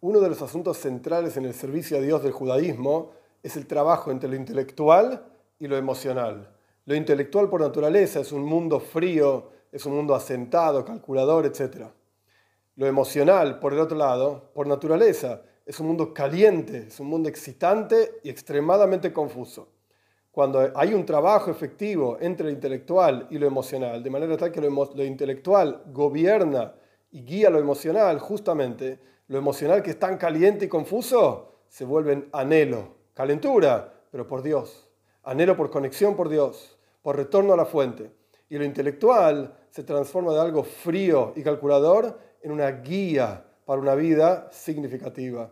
Uno de los asuntos centrales en el servicio a Dios del judaísmo es el trabajo entre lo intelectual y lo emocional. Lo intelectual por naturaleza es un mundo frío, es un mundo asentado, calculador, etc. Lo emocional, por el otro lado, por naturaleza, es un mundo caliente, es un mundo excitante y extremadamente confuso. Cuando hay un trabajo efectivo entre lo intelectual y lo emocional, de manera tal que lo, lo intelectual gobierna y guía lo emocional, justamente, lo emocional que es tan caliente y confuso, se vuelve en anhelo, calentura, pero por Dios, anhelo por conexión por Dios, por retorno a la fuente. Y lo intelectual se transforma de algo frío y calculador en una guía para una vida significativa,